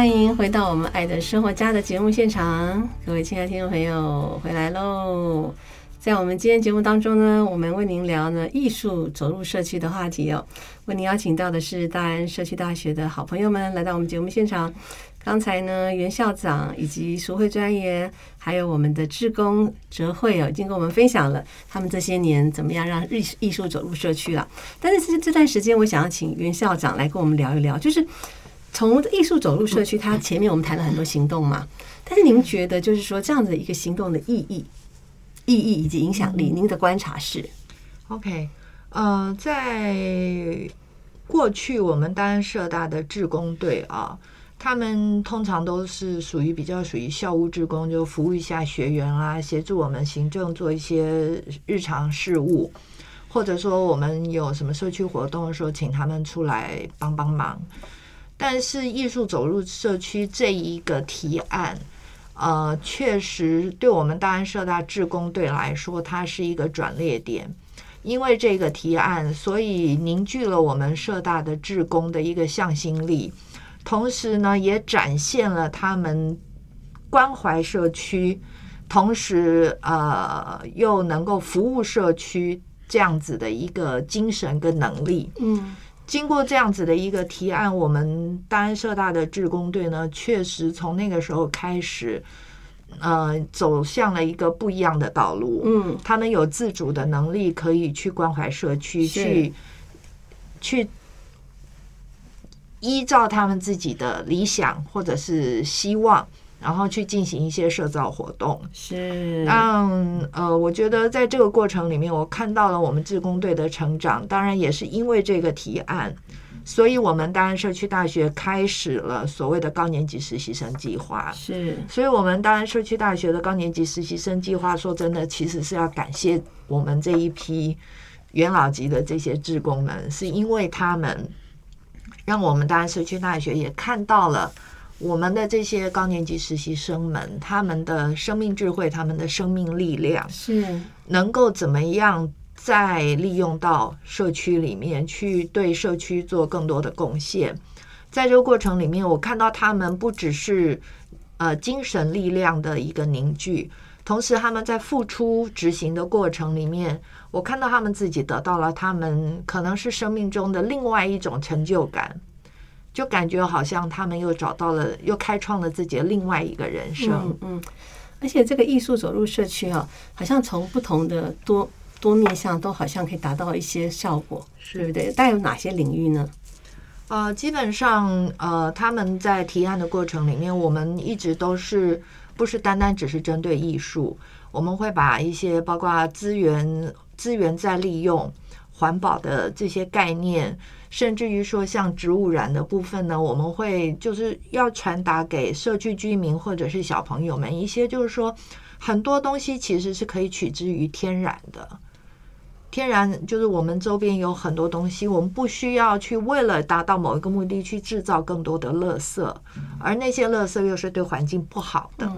Speaker 2: 欢迎回到我们《爱的生活家》的节目现场，各位亲爱的听众朋友，回来喽！在我们今天节目当中呢，我们为您聊呢艺术走入社区的话题哦。为您邀请到的是大安社区大学的好朋友们来到我们节目现场。刚才呢，袁校长以及淑慧专员，还有我们的志工哲慧哦，已经跟我们分享了他们这些年怎么样让艺艺术走入社区了。但是这这段时间，我想要请袁校长来跟我们聊一聊，就是从艺术走入社区，它前面我们谈了很多行动嘛，但是您觉得就是说这样子一个行动的意义、意义以及影响力，您的观察是
Speaker 3: ？OK，呃，在过去我们大安社大的志工队啊，他们通常都是属于比较属于校务志工，就服务一下学员啊，协助我们行政做一些日常事务，或者说我们有什么社区活动的时候，请他们出来帮帮忙。但是艺术走入社区这一个提案，呃，确实对我们大安社大志工队来说，它是一个转捩点。因为这个提案，所以凝聚了我们社大的志工的一个向心力，同时呢，也展现了他们关怀社区，同时呃又能够服务社区这样子的一个精神跟能力。
Speaker 2: 嗯
Speaker 3: 经过这样子的一个提案，我们大安社大的志工队呢，确实从那个时候开始，呃，走向了一个不一样的道路。
Speaker 2: 嗯
Speaker 3: 他们有自主的能力，可以去关怀社区，去去依照他们自己的理想或者是希望，然后去进行一些社造活动。
Speaker 2: 是
Speaker 3: 让呃，我觉得在这个过程里面，我看到了我们志工队的成长。当然，也是因为这个提案，所以我们大安社区大学开始了所谓的高年级实习生计划。
Speaker 2: 是
Speaker 3: 所以，我们大安社区大学的高年级实习生计划，说真的，其实是要感谢我们这一批元老级的这些志工们，是因为他们让我们大安社区大学也看到了我们的这些高年级实习生们他们的生命智慧、他们的生命力量，
Speaker 2: 是
Speaker 3: 能够怎么样再利用到社区里面去，对社区做更多的贡献。在这个过程里面，我看到他们不只是呃精神力量的一个凝聚，同时他们在付出执行的过程里面，我看到他们自己得到了他们可能是生命中的另外一种成就感，就感觉好像他们又找到了，又开创了自己的另外一个人生。
Speaker 2: 嗯嗯，而且这个艺术走入社区啊，好像从不同的多多面向都好像可以达到一些效果，对不对？大概有哪些领域呢？
Speaker 3: 呃，基本上，呃，他们在提案的过程里面，我们一直都是不是单单只是针对艺术，我们会把一些包括资源资源再利用，环保的这些概念，甚至于说像植物染的部分呢，我们会就是要传达给社区居民或者是小朋友们一些，就是说很多东西其实是可以取之于天然的。天然就是我们周边有很多东西，我们不需要去为了达到某一个目的去制造更多的垃圾，而那些垃圾又是对环境不好的。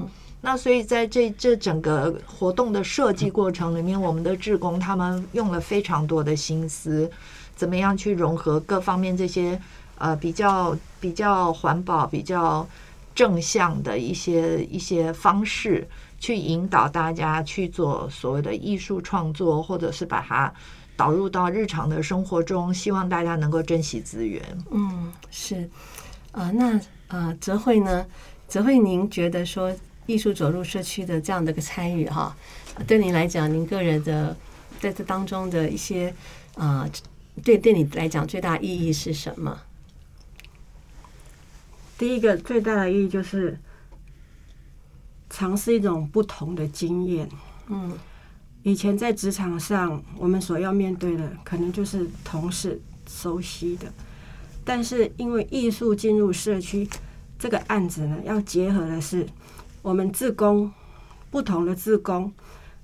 Speaker 3: 那所以在这这整个活动的设计过程里面，我们的志工他们用了非常多的心思，怎么样去融合各方面这些呃比较比较环保、比较正向的一些一些方式，去引导大家去做所谓的艺术创作，或者是把它导入到日常的生活中，希望大家能够珍惜资源。
Speaker 2: 嗯，是，啊、那呃，泽慧呢？泽慧，您觉得说艺术走入社区的这样的一个参与哈，对您来讲，您个人的在这当中的一些啊、对对你来讲最大意义是什么？
Speaker 5: 第一个最大的意义就是尝试一种不同的经验。
Speaker 2: 嗯
Speaker 5: 以前在职场上，我们所要面对的可能就是同事熟悉的，但是因为艺术进入社区这个案子呢，要结合的是我们自工不同的自工，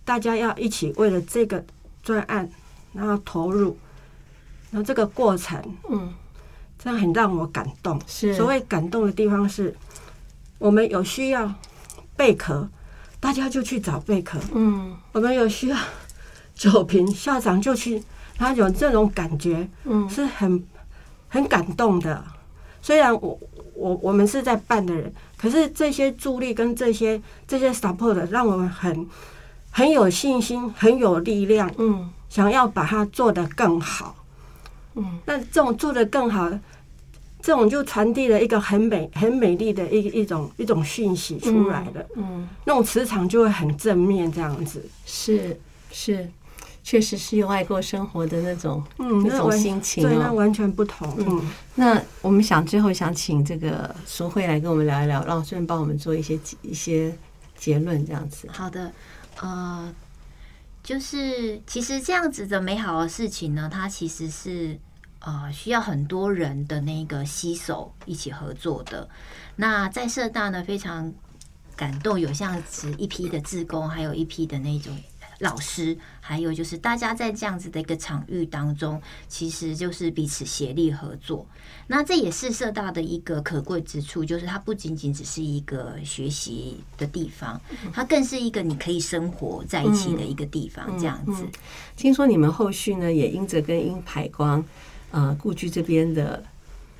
Speaker 5: 大家要一起为了这个专案，然后投入，然后这个过程，
Speaker 2: 嗯，
Speaker 5: 真的很让我感动。
Speaker 2: 是
Speaker 5: 所谓感动的地方是，我们有需要贝壳，大家就去找贝壳；
Speaker 2: 嗯
Speaker 5: 我们有需要酒瓶，校长就去，他有这种感觉
Speaker 2: 嗯
Speaker 5: 是很很感动的。虽然我我我们是在办的人，可是这些助力跟这些这些 support 让我们很很有信心，很有力量，
Speaker 2: 嗯
Speaker 5: 想要把它做得更好。
Speaker 2: 嗯，
Speaker 5: 那这种做的更好，这种就传递了一个很美、很美丽的一一种一种讯息出来了。
Speaker 2: 嗯，
Speaker 5: 那种磁场就会很正面，这样子。
Speaker 2: 是是，确实是用爱过生活的那种
Speaker 5: 嗯，
Speaker 2: 那种心情
Speaker 5: 对，
Speaker 2: 哦
Speaker 5: 那完全不同。嗯，
Speaker 2: 那我们想最后想请这个苏慧来跟我们聊一聊，让顺便帮我们做一些一些结论，这样子。
Speaker 4: 好的，呃，就是其实这样子的美好的事情呢，它其实是呃需要很多人的那个携手一起合作的。那在社大呢，非常感动，有像子一批的志工，还有一批的那种。老师，还有就是大家在这样子的一个场域当中，其实就是彼此协力合作。那这也是社大的一个可贵之处，就是它不仅仅只是一个学习的地方，它更是一个你可以生活在一起的一个地方，这样子。
Speaker 2: 听说你们后续呢也因着跟英排光呃故居这边的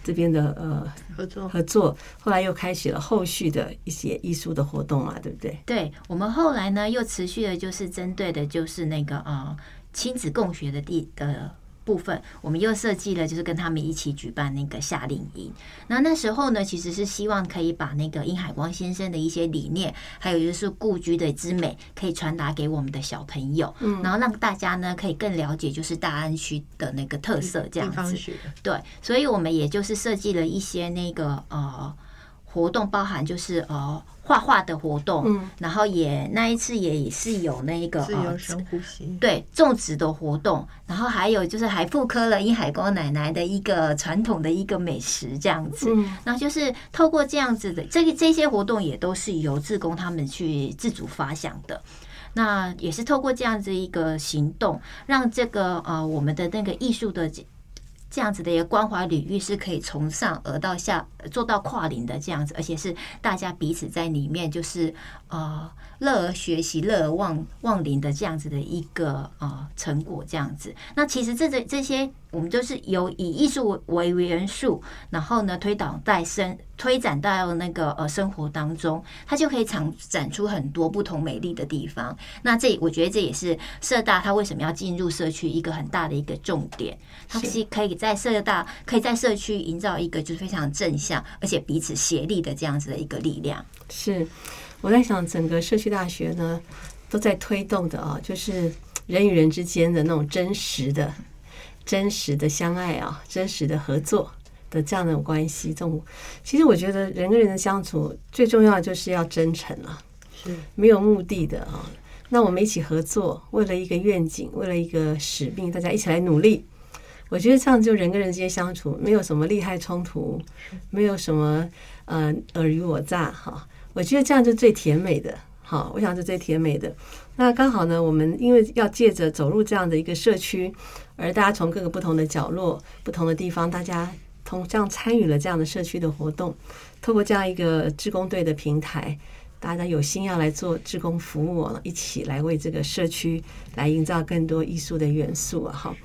Speaker 2: 这边的呃
Speaker 3: 合作
Speaker 2: 合作，后来又开始了后续的一些艺术的活动嘛，对不对？
Speaker 4: 对我们后来呢，又持续的就是针对的就是那个呃亲子共学的地的。部分，我们又设计了，就是跟他们一起举办那个夏令营。那那时候呢，其实是希望可以把那个殷海光先生的一些理念，还有就是故居的之美，可以传达给我们的小朋友，嗯，然后让大家呢可以更了解就是大安区的那个特色，这样子。对，所以我们也就是设计了一些那个呃活动，包含就是呃画画的活动，
Speaker 2: 嗯，
Speaker 4: 然后也那一次也是有那个呃
Speaker 3: 自由深呼吸。
Speaker 4: 对种植的活动，然后还有就是还复刻了殷海光奶奶的一个传统的一个美食这样子，
Speaker 2: 嗯
Speaker 4: 那就是透过这样子的这个这些活动也都是由志工他们去自主发想的。那也是透过这样子一个行动，让这个呃我们的那个艺术的这这样子的一个关怀领域是可以从上而到下做到跨龄的这样子，而且是大家彼此在里面就是呃乐而学习、乐而忘忘龄的这样子的一个呃成果这样子。那其实这这这些我们都是由以艺术为元素，然后呢推导在生推展到那个呃生活当中，它就可以展展出很多不同美丽的地方。那这我觉得这也是社大它为什么要进入社区一个很大的一个重点，它是可以在社大可以在社区营造一个就是非常正向而且彼此协力的这样子的一个力量。
Speaker 2: 是，我在想整个社区大学呢都在推动的啊，就是人与人之间的那种真实的、真实的相爱啊，真实的合作的这样的关系。这种其实我觉得人跟人的相处最重要的就是要真诚啊，
Speaker 3: 是
Speaker 2: 没有目的的啊。那我们一起合作，为了一个愿景，为了一个使命，大家一起来努力。我觉得这样就人跟人之间相处，没有什么利害冲突，没有什么呃尔虞我诈哈。我觉得这样就最甜美的，好，我想是最甜美的。那刚好呢，我们因为要借着走入这样的一个社区，而大家从各个不同的角落、不同的地方，大家同这样参与了这样的社区的活动，透过这样一个志工队的平台，大家有心要来做志工服务，一起来为这个社区来营造更多艺术的元素啊，哈，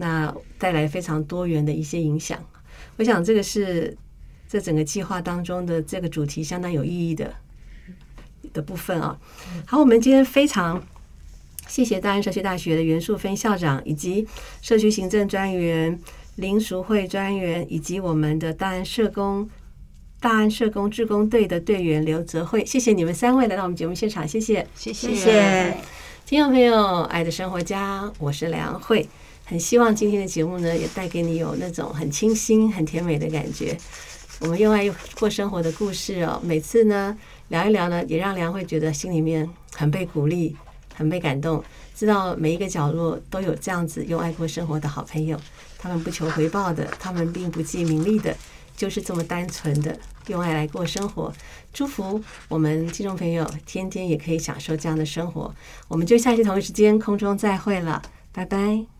Speaker 2: 那带来非常多元的一些影响。我想这个是这整个计划当中的这个主题相当有意义的的部分啊。好，我们今天非常谢谢大安社区大学的袁树芬校长，以及社区行政专员林淑慧专员，以及我们的大安社工大安社工志工队的队员刘泽慧，谢谢你们三位来到我们节目现场，谢谢。
Speaker 4: 谢
Speaker 3: 谢谢。
Speaker 2: 听众朋友，爱的生活家，我是梁慧，很希望今天的节目呢，也带给你有那种很清新、很甜美的感觉。我们用爱过生活的故事哦，每次呢聊一聊呢，也让梁慧觉得心里面很被鼓励、很被感动，知道每一个角落都有这样子用爱过生活的好朋友，他们不求回报的，他们并不计名利的，就是这么单纯的用爱来过生活。祝福我们听众朋友天天也可以享受这样的生活。我们就下期同一时间空中再会了，拜拜。